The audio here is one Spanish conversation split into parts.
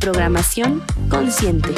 programación consciente.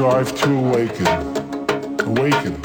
Strive to awaken. Awaken.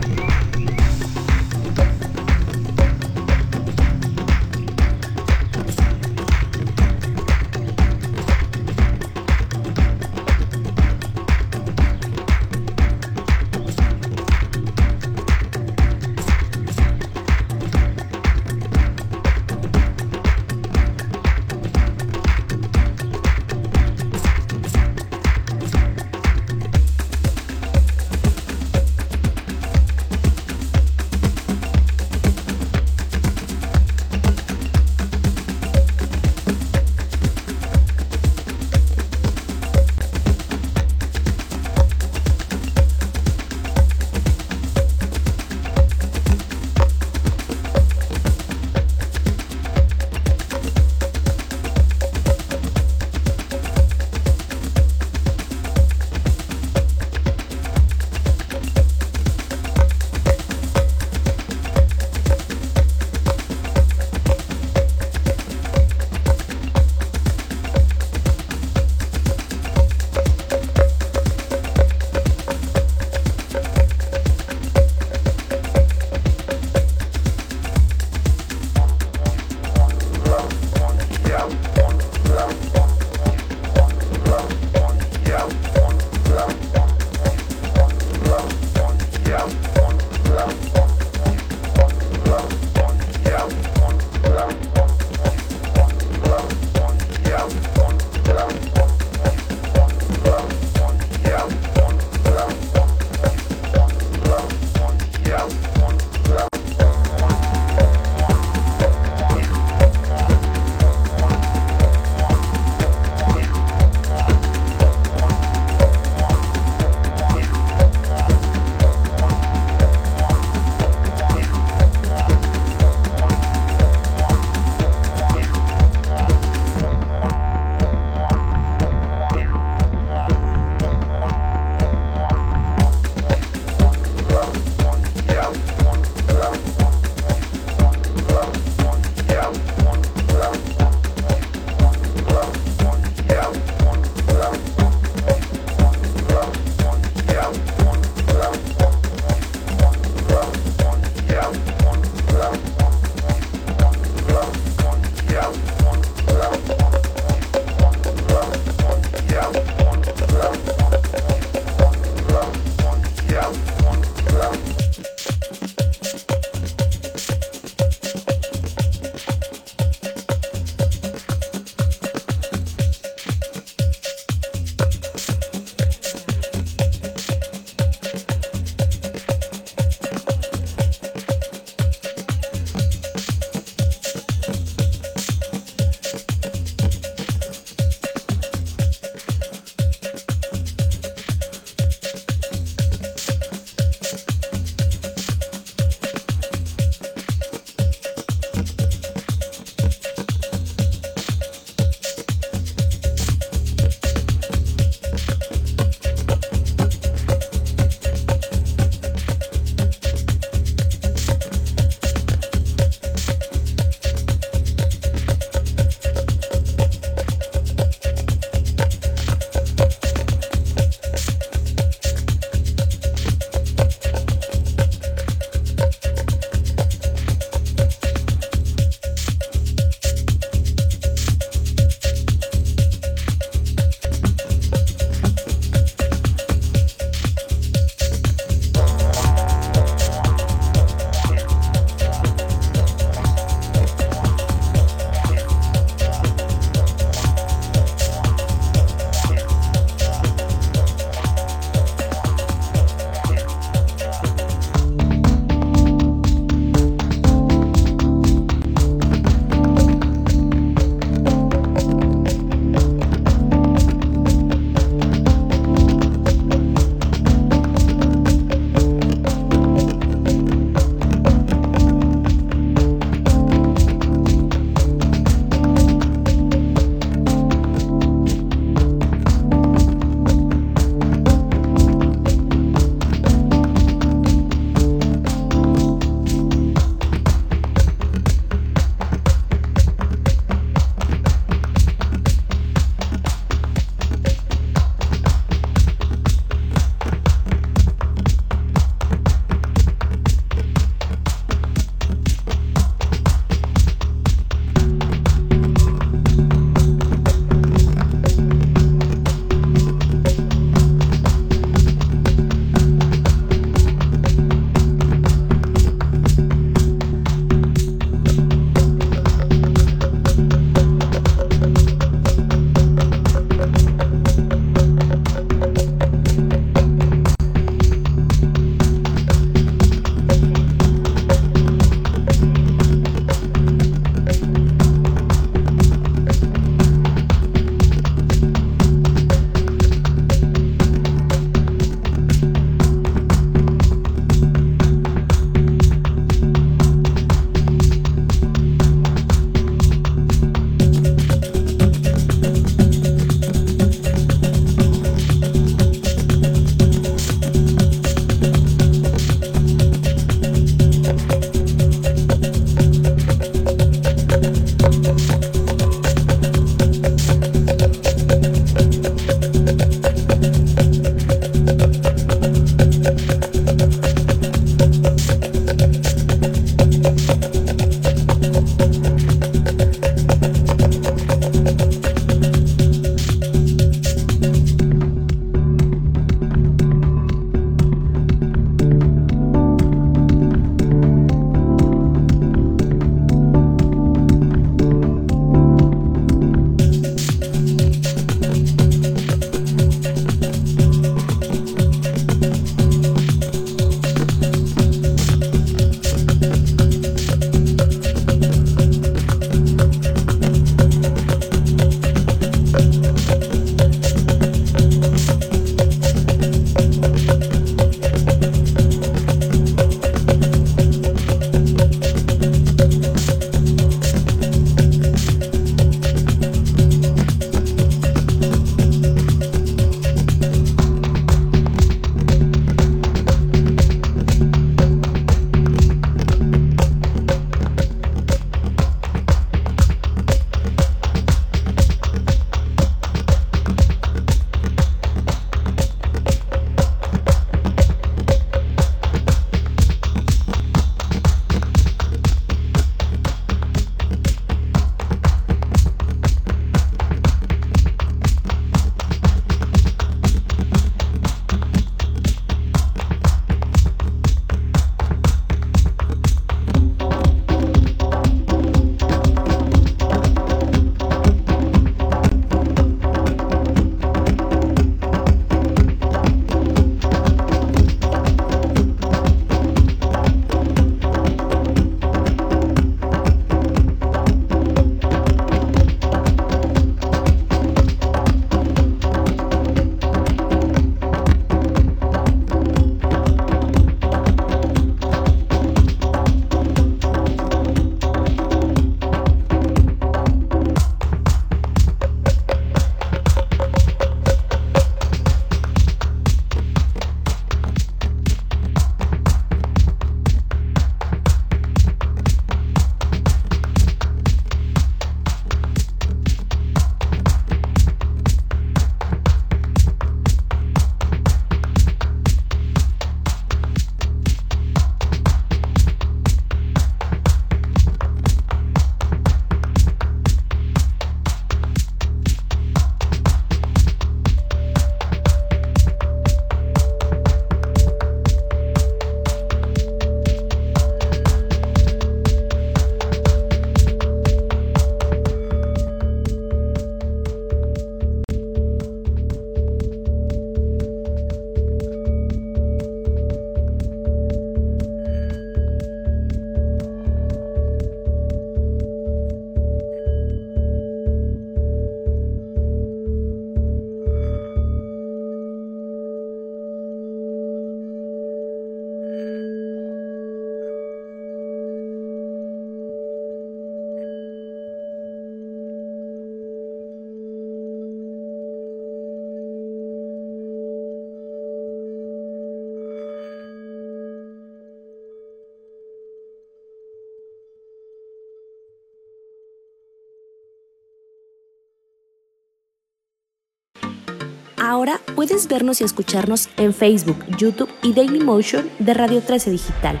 Puedes vernos y escucharnos en Facebook, YouTube y Dailymotion de Radio 13 Digital.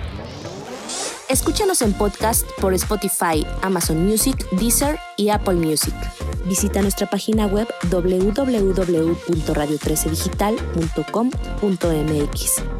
Escúchanos en podcast por Spotify, Amazon Music, Deezer y Apple Music. Visita nuestra página web www.radio13digital.com.mx.